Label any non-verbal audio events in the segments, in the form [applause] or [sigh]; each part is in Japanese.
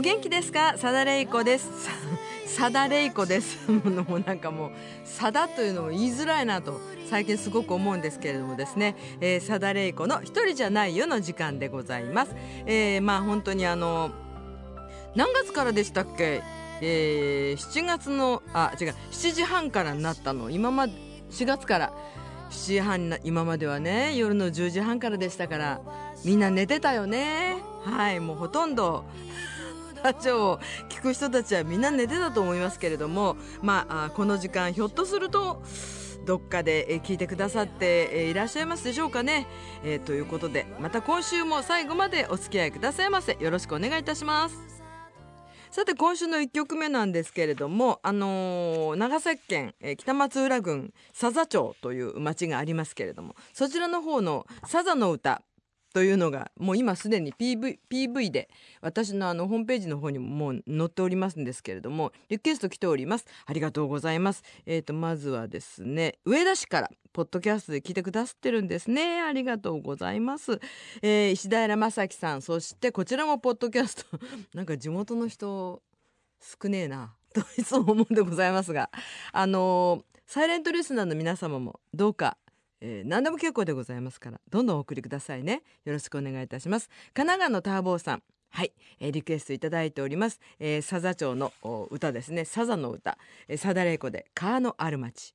お元気ですか？さだれいこです。さだれいこです。[laughs] もうなんかもうさだというのも言いづらいなと最近すごく思うんですけれどもですね、えー、さだれいこの一人じゃないよの時間でございます。えー、まあ本当にあの何月からでしたっけ？えー、7月のあ違う7時半からになったの。今まで4月から。7時半今まではね夜の10時半からでしたからみんな寝てたよね。はいもうほとんど。ラジオを聞く人たちはみんな寝てたと思いますけれどもまあこの時間ひょっとするとどっかで聞いてくださっていらっしゃいますでしょうかね、えー、ということでまた今週も最後までお付き合いくださいませ。よろしくお願いいたします。さて今週の1曲目なんですけれども、あのー、長崎県、え、北松浦郡佐々町という町がありますけれどもそちらの方の「佐々の歌」というのがもう今すでに PV, PV で私のあのホームページの方にももう載っておりますんですけれどもリクエスト来ております。ありがとうございます。えっ、ー、とまずはですね上田市からポッドキャストで聞いてくださってるんですね。ありがとうございます、えー、石平正樹さんそしてこちらもポッドキャスト。[laughs] なんか地元の人少ねえな。といつも思うんでございますがあのー、サイレントリスナーの皆様もどうかえー、何でも結構でございますからどんどんお送りくださいね。よろしくお願いいたします。神奈川のターボーさん。はい、えー、リクエストいただいております、えー、佐々町の歌ですね。佐々の歌、えー、佐田玲子で川のある町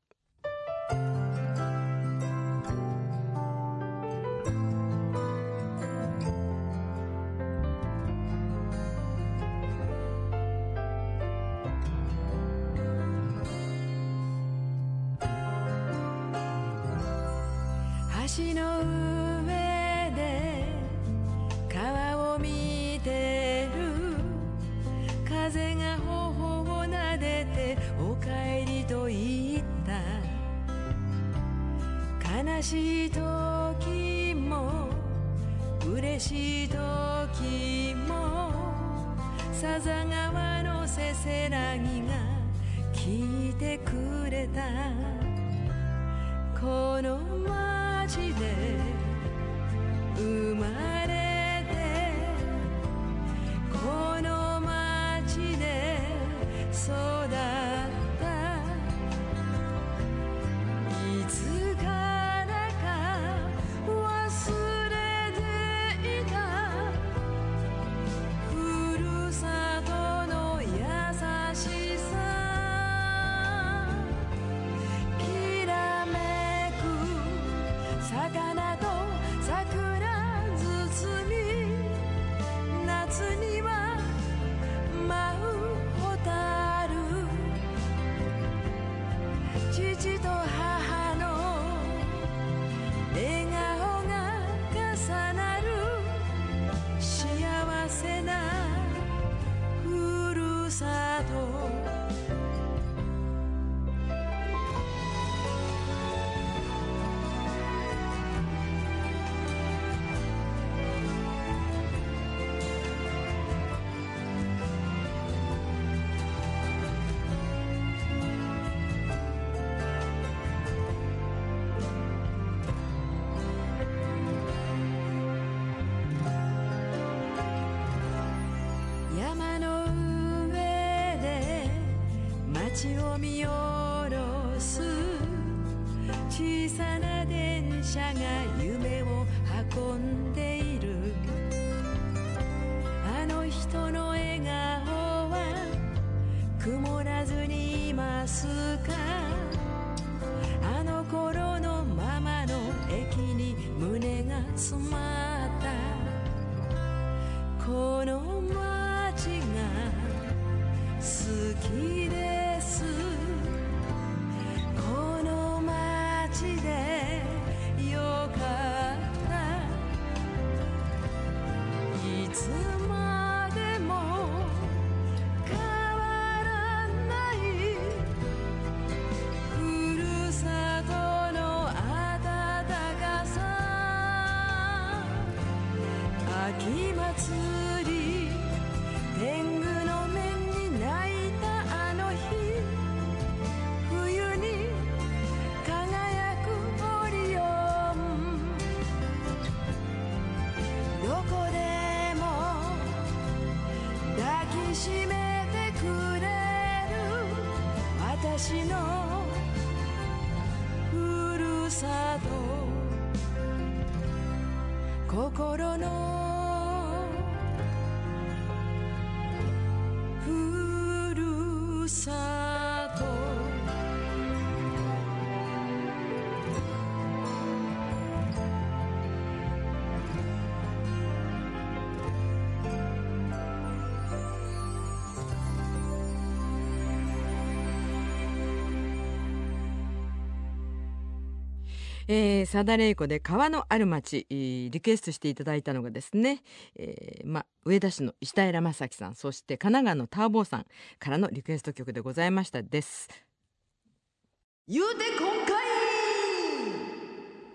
しい時も嬉しい時もさざ川のせせらぎが聞いてくれた。この街で生まれ心のふるさえー、佐田玲子で川のある町リクエストしていただいたのがですね、えー、ま、上田市の石平正樹さんそして神奈川のターボーさんからのリクエスト曲でございましたです。言うてこ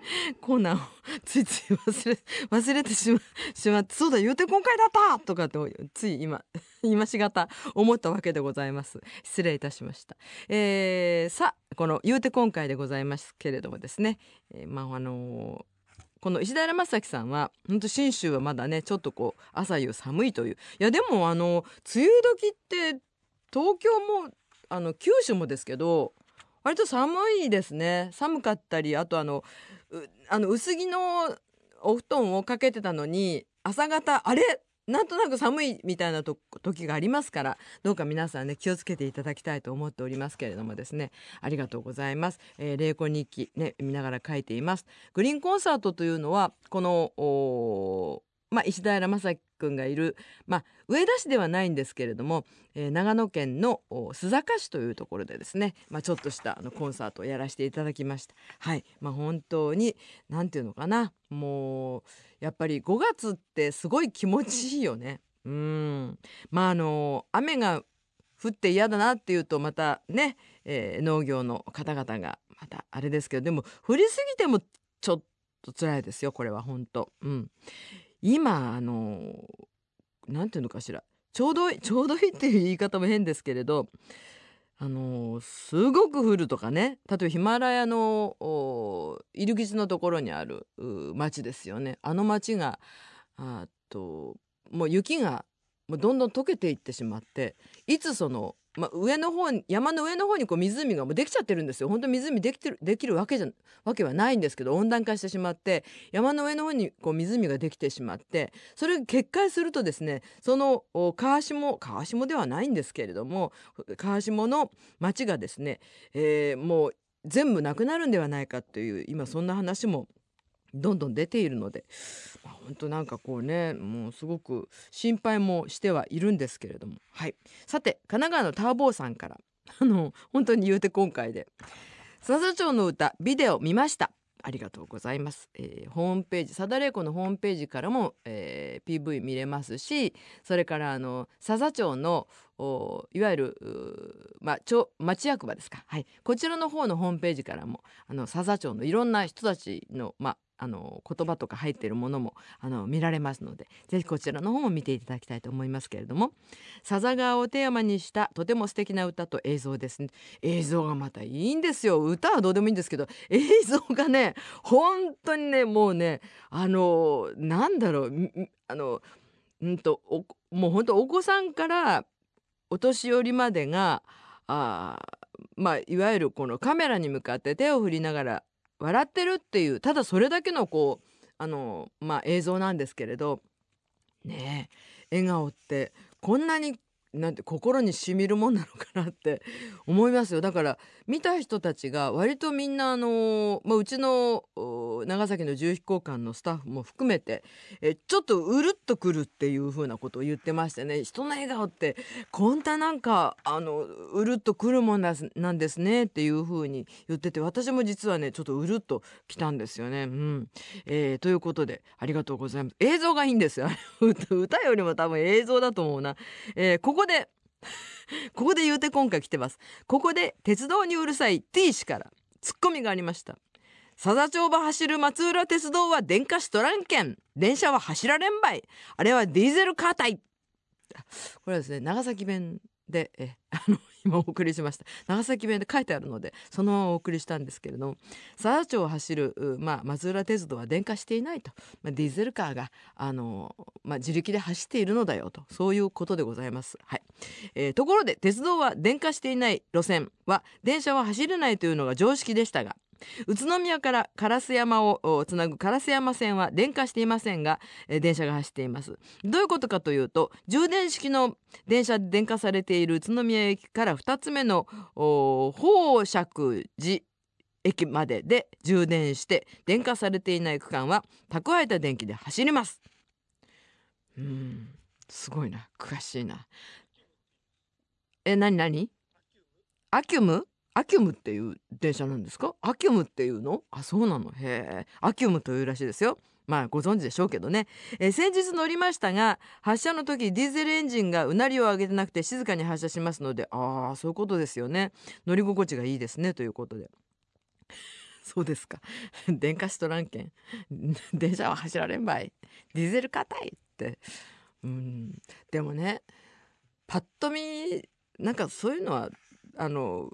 [laughs] コーナーをついつい忘れ忘れてしましまってそうだ言うて今回だったとかとつい今 [laughs] 今しがた思ったわけでございます。失礼いたしました、えー、さあこの言うて今回でございますけれどもですね、えー、まああのー、この石平正樹さんは本当信州はまだねちょっとこう朝夕寒いという。いやでもあの梅雨時って東京もあの九州もですけど割と寒いですね。寒かったりあとあのあの薄着のお布団をかけてたのに朝方あれ？なんとなく寒いみたいな時がありますからどうか皆さんね気をつけていただきたいと思っておりますけれどもですね。ありがとうございます、えー、霊魂日記ね見ながら書いています。グリーンコンサートというのはこのまあ、石平正樹君がいる、まあ、上田市ではないんですけれども、えー、長野県の須坂市というところでですね、まあ、ちょっとしたあのコンサートをやらせていただきました。はい、まあ、本当に何て言うのかなもうやっぱり5月ってすごい気持ちいいよね。うんまああの雨が降って嫌だなっていうとまたね、えー、農業の方々がまたあれですけどでも降りすぎてもちょっと辛いですよこれは本当うん。今あの何て言うのかしら。ちょうどいいちょうどいいっていう言い方も変ですけれどあのすごく降るとかね。例えばヒマラヤの入り口のところにある町ですよね。あの町があともう雪がもうどんどん溶けていってしまっていつそのまあ、上の方山の上の方にこう湖がもうできちゃってるんですよ。本当湖できてるできるわけじゃわけはないんですけど温暖化してしまって山の上の方にこう湖ができてしまってそれが決壊するとですねその川下川下ではないんですけれども川下の町がですね、えー、もう全部なくなるんではないかという今そんな話もどんどん出ているので、まあ、本当なんかこうねもうすごく心配もしてはいるんですけれども。はい。さて神奈川のターボーさんからあの本当に言うて今回で「笹町の歌ビデオ見ました」ありがとうございます、えー、ホームページサダレイコのホームページからも、えー、PV 見れますしそれからあの笹町のいわゆるまあ町町役場ですか。はい。こちらの方のホームページからもあの笹町のいろんな人たちのまああの言葉とか入ってるものもあの見られますのでぜひこちらの方も見ていただきたいと思いますけれども笹川をテーマにしたとても素敵な歌と映像ですね。映像がまたいいんですよ。歌はどうでもいいんですけど映像がね本当にねもうねあのなんだろうあのうんともう本当お子さんからお年寄りまでがあまあいわゆるこのカメラに向かって手を振りながら笑ってるっていうただそれだけのこうあの、まあ、映像なんですけれどね笑顔ってこんなになんて心にしみるもんなのかなって [laughs] 思いますよだから見た人たちが割とみんなあの、まあ、うちの長崎の重飛行館のスタッフも含めてえちょっとうるっとくるっていうふうなことを言ってましてね人の笑顔ってこんななんかあのうるっとくるもんなんですねっていうふうに言ってて私も実はねちょっとうるっときたんですよね。うんえー、ということでありがとうございます。映像がいいんですよ [laughs] 歌よりも多分映像だと思うな。えー、ここで [laughs] ここで言うて今回来てます。ここで鉄道にうるさい T 氏からツッコミがありました。佐々町場走る松浦鉄道は電化しとらんけん。電車は走られんばい。あれはディーゼルカー隊。これはですね、長崎弁で、え、あの、今お送りしました。長崎弁で書いてあるので、そのままお送りしたんですけれども、佐々町を走る、まあ、松浦鉄道は電化していないと。まあ、ディーゼルカーが、あの、まあ、自力で走っているのだよと。そういうことでございます。はい。えーところで鉄道は電化していない路線は電車は走れないというのが常識でしたが宇都宮から烏山をつなぐ烏山線は電化していませんが、えー電車が走っています。どういうことかというと充電式の電車で電化されている宇都宮駅から2つ目の宝積寺駅までで充電して電化されていない区間は蓄えた電気で走ります。うんすごいな。詳しいな。え何何？ ACCUM？ACCUM っていう電車なんですか？ ACCUM っていうの？あそうなの。へえ。 ACCUM というらしいですよ。まあご存知でしょうけどね、えー先日乗りましたが発車の時ディーゼルエンジンがうなりを上げてなくて静かに発車しますのでああそういうことですよね。乗り心地がいいですねということで。[laughs] そうですか。電化しとらんけん。電車は走られんばい。ディーゼル硬いって。うん。でもねパッと見なんかそういうのはあの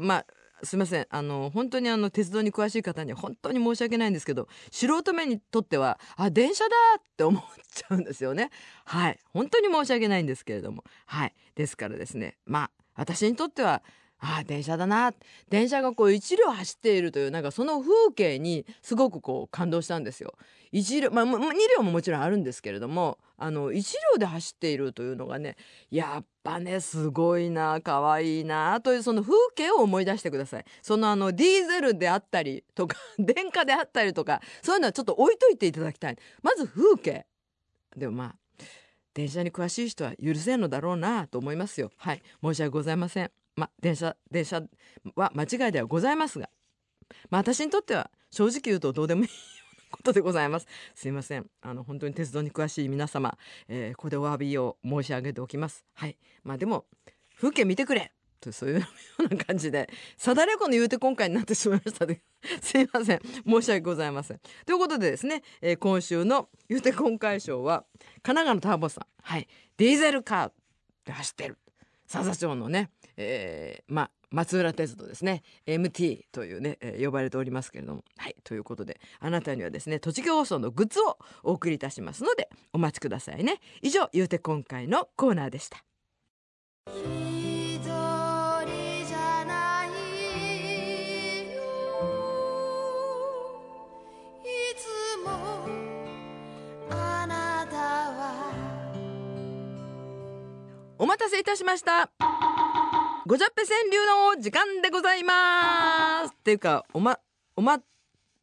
まあすいません。あの本当にあの鉄道に詳しい方には本当に申し訳ないんですけど素人目にとってはあ電車だって思っちゃうんですよね。はい。本当に申し訳ないんですけれども。はい。ですからですね。まあ私にとってはああ電車だな電車がこう一両走っているというなんかその風景にすごくこう感動したんですよ。一両まあ2両ももちろんあるんですけれどもあの1両で走っているというのがねやっぱねすごいな可愛いなというその風景を思い出してください。そのあのディーゼルであったりとか [laughs] 電化であったりとかそういうのはちょっと置いといていただきたい。まず風景でもまあ電車に詳しい人は許せんのだろうなと思いますよ。はい申し訳ございません。ま電車電車は間違いではございますがまあ私にとっては正直言うとどうでもいいことでございます。[laughs] すいません。あの本当に鉄道に詳しい皆様、えーここでお詫びを申し上げておきます。はい。まあでも風景見てくれとそういうような感じでさだれこの言うて今回になってしまいましたで [laughs] すいません申し訳ございませんということでですね、えー今週の言うて今回賞は神奈川のターボさんはいディーゼルカーで走ってる佐々町のね、えーまあ松浦鉄道ですね。MT というね、えー呼ばれておりますけれども。はいということであなたにはですね栃木放送のグッズをお送りいたしますのでお待ちくださいね。以上ゆうて今回のコーナーでした。お待たせいたしました。ごじゃっぺ川柳の時間でございます。っていうかおまお待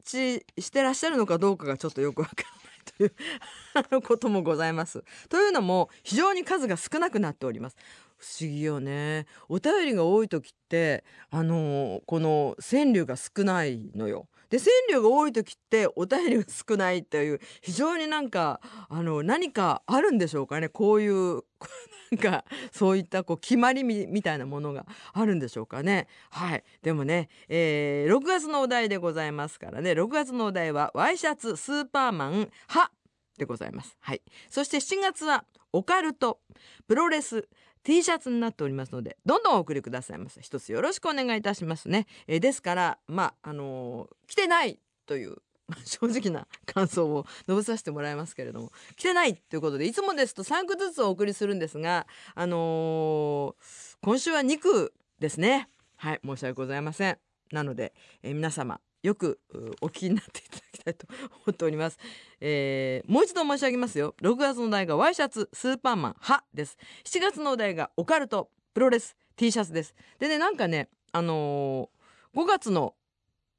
ちしてらっしゃるのかどうかがちょっとよくわからないという [laughs] あのこともございます。というのも非常に数が少なくなっております。不思議よね。お便りが多い時ってあのこの川柳が少ないのよ。で川柳が多い時ってお便りが少ないという非常になんかあの何かあるんでしょうかねこういう [laughs] なんかそういったこう決まりみたいなものがあるんでしょうかね。はい。でもね、えー6月のお題でございますからね、6月のお題はワイシャツスーパーマンはでございます。はい。そして7月はオカルト、プロレス、T シャツになっておりますので、どんどんお送りくださいませ。一つよろしくお願いいたしますね。えーですから、まあ、あのー来てないという、[laughs] 正直な感想を述べさせてもらいますけれども、来てないということで、いつもですと3句ずつお送りするんですが、あのー今週は2句ですね。はい、申し訳ございません。なので、えー皆様、よくお聞きになっていただきたいと思っております。えーもう一度申し上げますよ。6月のお題がワイシャツ、スーパーマン、はです。7月のお題がオカルト、プロレス、T シャツです。でね、なんかね、あのー5月の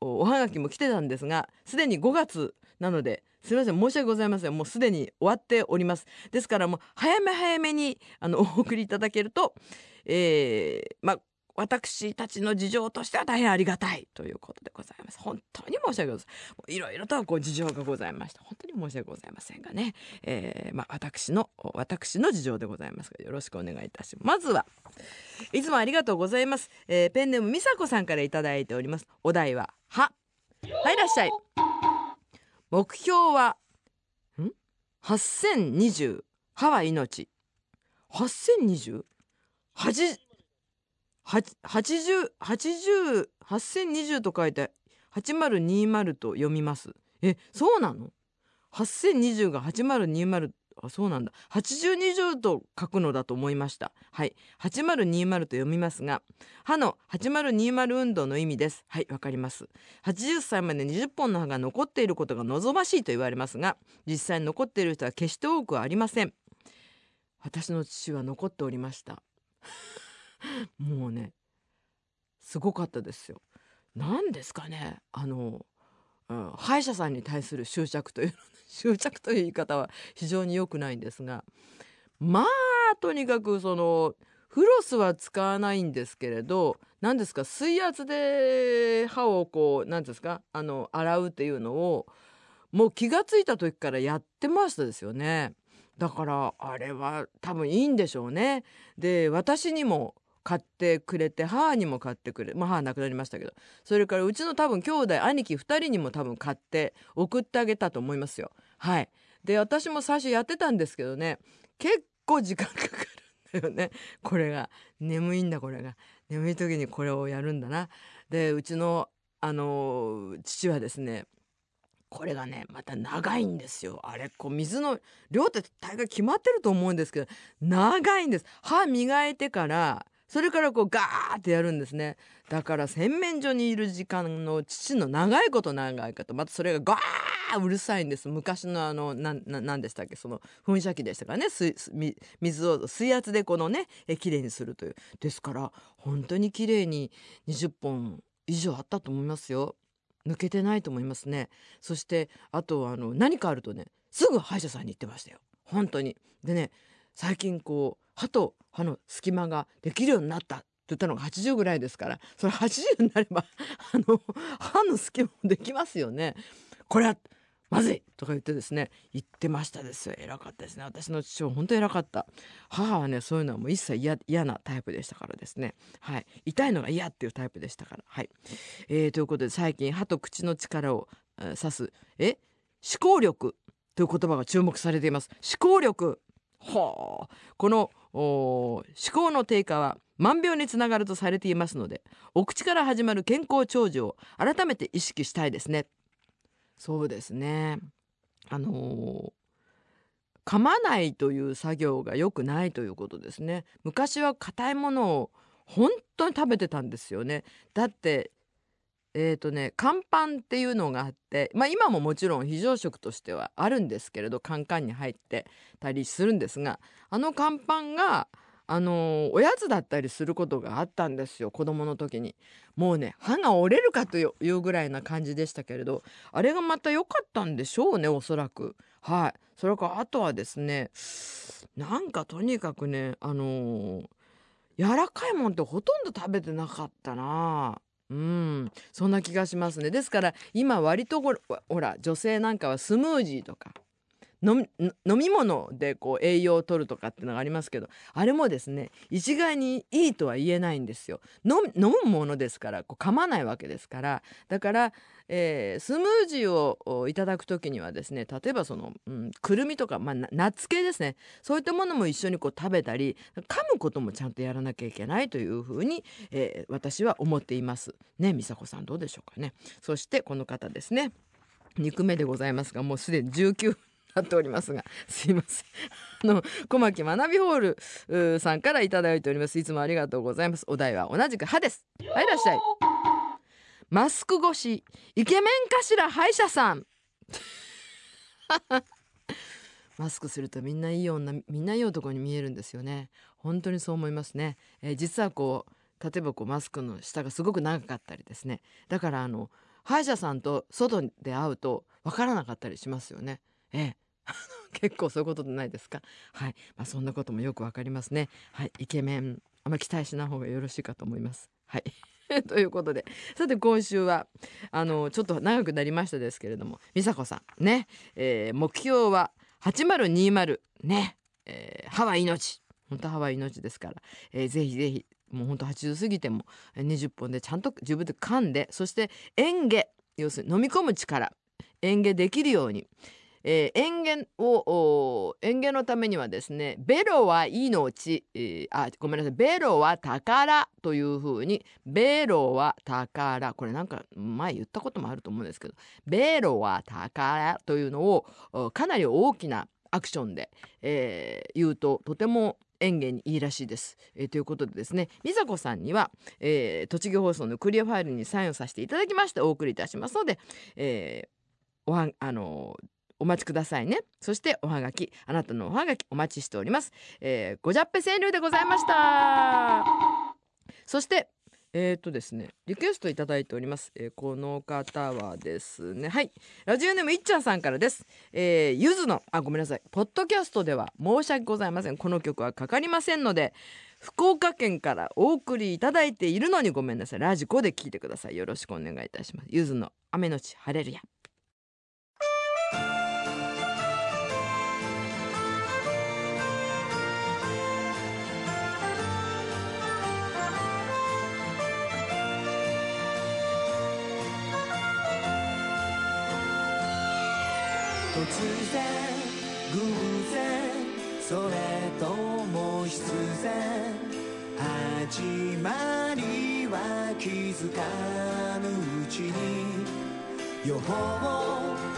おおはがきも来てたんですが、すでに5月なので、すみません、申し訳ございません。もうすでに終わっております。ですからもう、早め早めに、あの、お送りいただけると、えーまあ、私たちの事情としては大変ありがたいということでございます。本当に申し訳ございません。いろいろとこう事情がございました。本当に申し訳ございませんがね。えーまあ、私の、私の事情でございますが、よろしくお願いいたします。まずは、いつもありがとうございます。えーペンネームみさこさんからいただいております。お題は、は。はい、いらっしゃい。目標は、ん ?8020。歯は命。8020? 8 80、80、8020と書いて、8020と読みます。え、そうなの ?8020 が8020、あそうなんだ。8020と書くのだと思いました。はい。8020と読みますが歯の8020運動の意味です。はいわかります。80歳まで20本の歯が残っていることが望ましいと言われますが実際に残っている人は決して多くはありません。私の父は残っておりました。[laughs] もうねすごかったですよ何ですかねあの、うん、歯医者さんに対する執着という [laughs] 執着という言い方は非常に良くないんですがまあとにかくそのフロスは使わないんですけれど何ですか水圧で歯をこう何ですかあの洗うっていうのをもう気がついた時からやってましたですよね。だからあれは多分いいんでしょうね。で私にも買ってくれて母にも買ってくれまあ母亡くなりましたけどそれからうちの多分兄弟兄貴2人にも多分買って送ってあげたと思いますよ。はい。で私も最初やってたんですけどね結構時間かかるんだよね。これが。眠いんだこれが。眠い時にこれをやるんだな。でうちのあの父はですねこれがねまた長いんですよ。あれこう水の量って大概決まってると思うんですけど長いんです。歯磨いてからそれからこうガーってやるんですね。だから洗面所にいる時間の父の長いこと長いかと。またそれがガーうるさいんです。昔のあのなななんでしたっけ？その噴射器でしたからね水水を水圧でこのねえきれいにするという。ですから本当にきれいに20本以上あったと思いますよ。抜けてないと思いますね。そしてあとあの何かあるとねすぐ歯医者さんに行ってましたよ。本当に。でね最近こう歯と歯の隙間ができるようになったって言ったのが80ぐらいですからそれ80になれば [laughs] あの歯の隙間もできますよね。これはまずいとか言ってですね言ってましたですよ。偉かったですね。私の父は本当偉かった。母はねそういうのはもう一切嫌なタイプでしたからですね。はい。痛いのが嫌っていうタイプでしたから。はい、えー、ということで最近歯と口の力を、えー指すえ思考力という言葉が注目されています。思考力はあこの思考の低下は万病につながるとされていますのでお口から始まる健康長寿を改めて意識したいですね。そうですね。あのー噛まないという作業が良くないということですね。昔は硬いものを本当に食べてたんですよね。だってえーとね乾パンっていうのがあってまあ今ももちろん非常食としてはあるんですけれどカンカンに入ってたりするんですがあの乾パンがあのーおやつだったりすることがあったんですよ子供の時に。もうね歯が折れるかというぐらいな感じでしたけれどあれがまた良かったんでしょうねおそらく。はい。それからあとはですねなんかとにかくねあのー柔らかいもんってほとんど食べてなかったな。うん。そんな気がしますね。ですから今割とほら女性なんかはスムージーとか。飲み物でこう栄養を取るとかっていうのがありますけどあれもですね一概にいいとは言えないんですよ。飲むものですからこう噛まないわけですから。だから、えースムージーをいただく時にはですね例えばその、うん、くるみとか、まあ、ナッツ系ですね。そういったものも一緒にこう食べたり噛むこともちゃんとやらなきゃいけないというふうに、えー私は思っています。ね美佐子さんどうでしょうかね。そしてこの方ですね。肉目でございますがもうすでに19分なっておりますが [laughs] すいません。[laughs] あの小牧学びホールーさんからいただいております。いつもありがとうございます。お題は同じく歯です。はいいらっしゃい。マスク越しイケメンかしら歯医者さん。[laughs] マスクするとみんないい女みんないい男に見えるんですよね。本当にそう思いますね、えー実はこう例えばこうマスクの下がすごく長かったりですね。だからあの歯医者さんと外で会うとわからなかったりしますよね。ええ [laughs] 結構そういうことじゃないですか？はい、まあ、そんなこともよくわかりますね。はい。イケメンあんま期待しない方がよろしいかと思います。はい。[laughs] ということで。さて今週はあのちょっと長くなりましたですけれども美佐子さんね、えー目標は8020ね、えー歯は命本当歯は命ですから、えーぜひぜひもう本当80過ぎても20本でちゃんと自分で噛んでそして嚥下要するに飲み込む力嚥下できるように、えー、嚥下をお嚥下のためにはですねベロは命、えーあごめんなさいベロは宝というふうにベロは宝これなんか前言ったこともあると思うんですけどベロは宝というのをかなり大きなアクションで、えー言うととても演芸にいいらしいです。えーということでですね美佐子さんには、えー栃木放送のクリアファイルにサインをさせていただきましてお送りいたしますので、えーおはあのーお待ちくださいね。そしておはがき。あなたのおはがきお待ちしております、えー、ごじゃっぺ川柳でございました。そしてえーとですねリクエストいただいております、えーこの方はですねはい。ラジオネームいっちゃんさんからです。えーゆずのあごめんなさい。ポッドキャストでは申し訳ございません。この曲はかかりませんので福岡県からお送りいただいているのにごめんなさい。ラジコで聞いてください。よろしくお願いいたします。ゆずの雨のち晴れるや。さ始まりは気づかぬうちに予報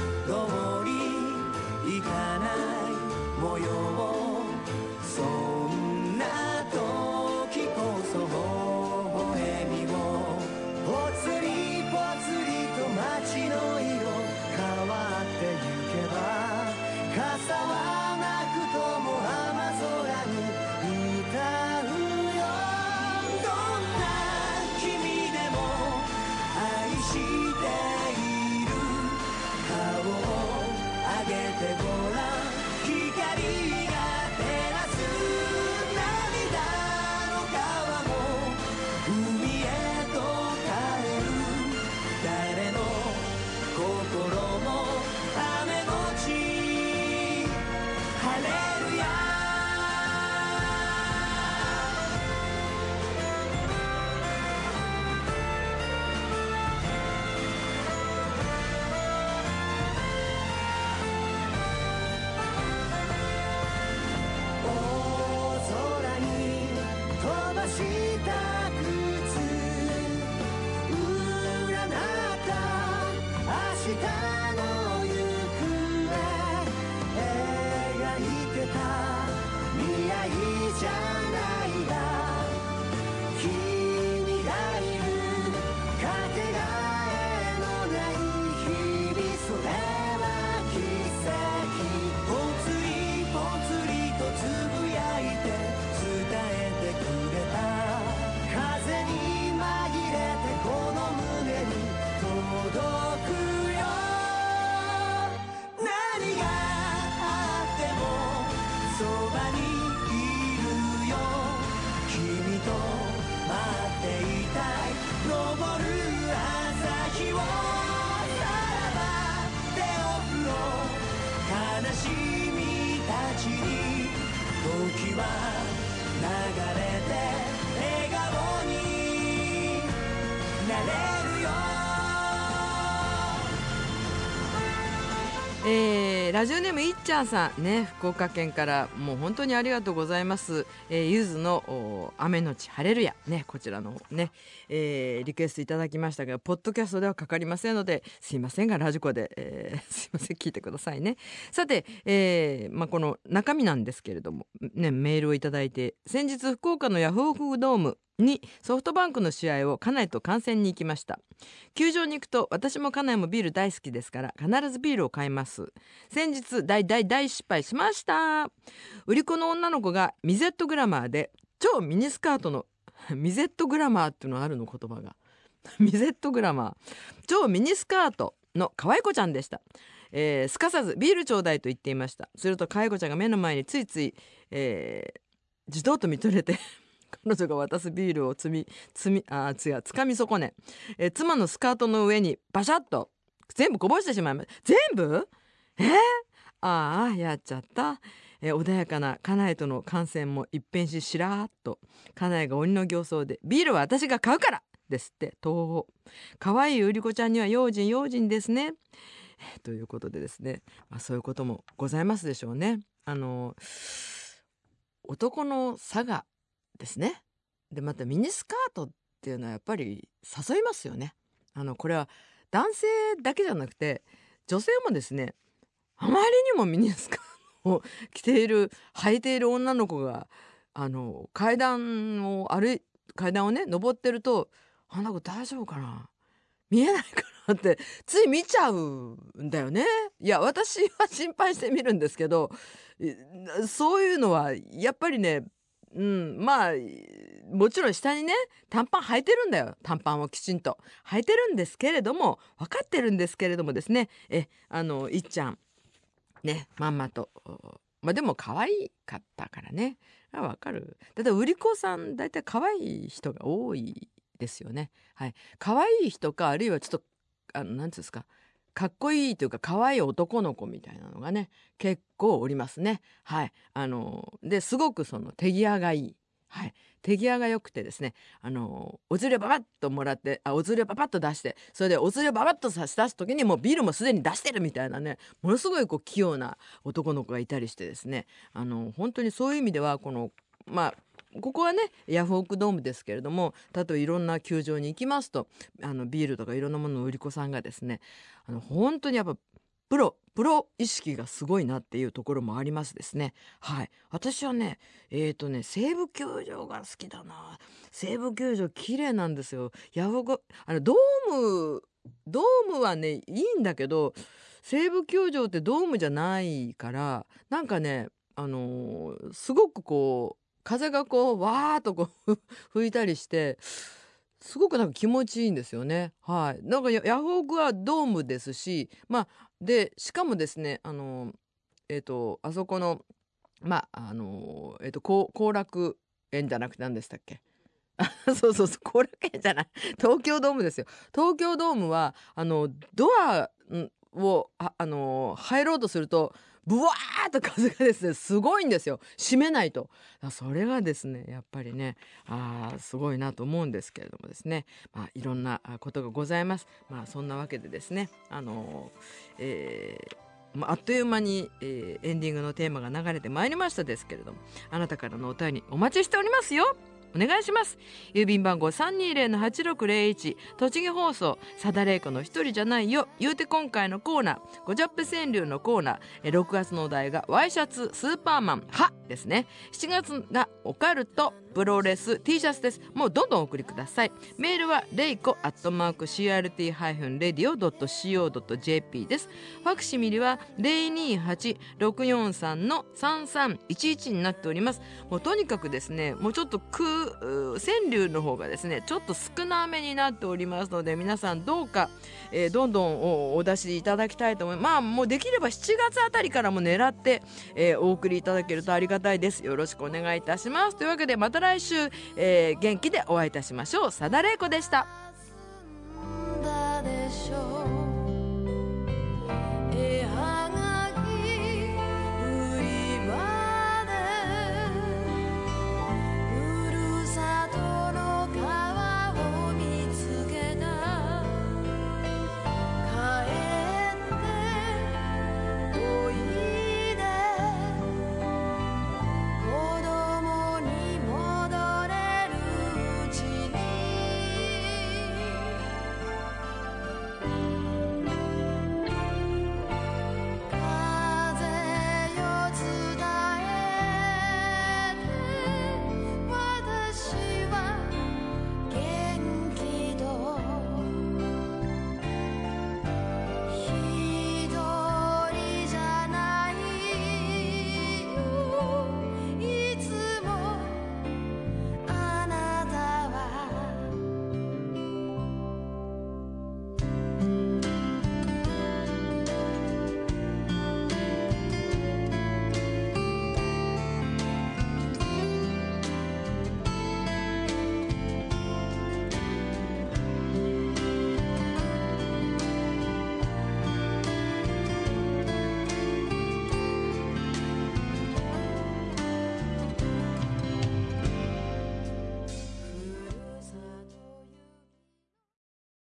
流れて笑顔になれるえーラジオネームいっちゃんさんね福岡県からもう本当にありがとうございます、えーゆずの雨のち晴れるやねこちらのね、えーリクエストいただきましたがポッドキャストではかかりませんのですいませんがラジコで、えー [laughs] すいません聞いてくださいね。さて、えーまあ、この中身なんですけれどもねメールをいただいて先日福岡のヤフオクドームにソフトバンクの試合を家内と観戦に行きました。球場に行くと私も家内もビール大好きですから必ずビールを買います。先日大大大失敗しました。売り子の女の子がミゼットグラマーで超ミニスカートの [laughs] ミゼットグラマーっていうのあるの言葉が。[laughs] ミゼットグラマー。超ミニスカートの可愛い子ちゃんでした、えーすかさずビールちょうだいと言っていました。すると可愛い子ちゃんが目の前についつい、えー、自動と見とれて彼女が渡すビールを積み積みあー違う掴み損ね、えー妻のスカートの上にバシャッと全部こぼしてしまいました。全部？えー、ああやっちゃった、えー穏やかな家内との観戦も一変ししらーっと家内が鬼の形相で「ビールは私が買うから!」ですって東宝。可愛い売り子ちゃんには用心用心ですね。えーということでですね、まあ、そういうこともございますでしょうね。あの男の差がですね。でまたミニスカートっていうのはやっぱり誘いますよね。あのこれは男性だけじゃなくて女性もですねあまりにもミニスカートを着ている履いている女の子があの階段を歩い階段をね登ってるとあんな子大丈夫かな？見えないかなってつい見ちゃうんだよね。いや私は心配してみるんですけどそういうのはやっぱりねうん。まあもちろん下にね。短パン履いてるんだよ。短パンをきちんと。履いてるんですけれども分かってるんですけれどもですね。えあのいっちゃん。ねまんまとまあでも可愛かったからね。あわかる。だって売り子さん大体可愛い人が多いですよね。はい。可愛い人かあるいはちょっとあのなんつうんですか。かっこいいというか可愛い男の子みたいなのがね結構おりますね。はい。あのですごくその手際がいい。はい。手際が良くてですねあのお釣りをババッともらってあお釣りをババッと出してそれでお釣りをババッと差し出す時にもうビールもすでに出してるみたいなねものすごいこう器用な男の子がいたりしてですねあの本当にそういう意味ではこのまあここはねヤフオクドームですけれども例えばいろんな球場に行きますとあのビールとかいろんなものの売り子さんがですねあの本当にやっぱプロプロ意識がすごいなっていうところもありますですね。はい。私はねえっ、とね西武球場が好きだな。西武球場綺麗なんですよ。ヤフオクあのドームドームはねいいんだけど西武球場ってドームじゃないからなんかねあのーすごくこう風がこうわーっとこう [laughs] 吹いたりしてすごくなんか気持ちいいんですよね。はい、なんかヤフオクはドームですしまあでしかもですねあのえっ、とあそこのまああのえっ、と後後楽園じゃなくて何でしたっけ？あ [laughs] そうそうそう後楽園じゃない。東京ドームですよ。東京ドームはあのドアをああの入ろうとするとブワーっと風がですねすごいんですよ。閉めないと。それがですねやっぱりねあすごいなと思うんですけれどもですね、まあ、いろんなことがございます。まあそんなわけでですねあのえーあっという間に、えーエンディングのテーマが流れてまいりましたですけれどもあなたからのお便りお待ちしておりますよ。お願いします。郵便番号320-8601栃木放送さだれいこの一人じゃないよ。言うて今回のコーナーごジャップ川柳のコーナー6月のお題がワイシャツスーパーマンはですね。7月がオカルト。プロレス T シャツです。もうどんどんお送りください。メールはレイコアットマーク CRT-radio.co.jp です。ファクシミリは028-643の3311になっております。もうとにかくですねもうちょっと空川柳の方がですねちょっと少なめになっておりますので皆さんどうか、えーどんどんおお出しいただきたいと思います。まあもうできれば7月あたりからも狙って、えーお送りいただけるとありがたいです。よろしくお願いいたします。というわけでまた来週、えー元気でお会いいたしましょう。さだれいこでした。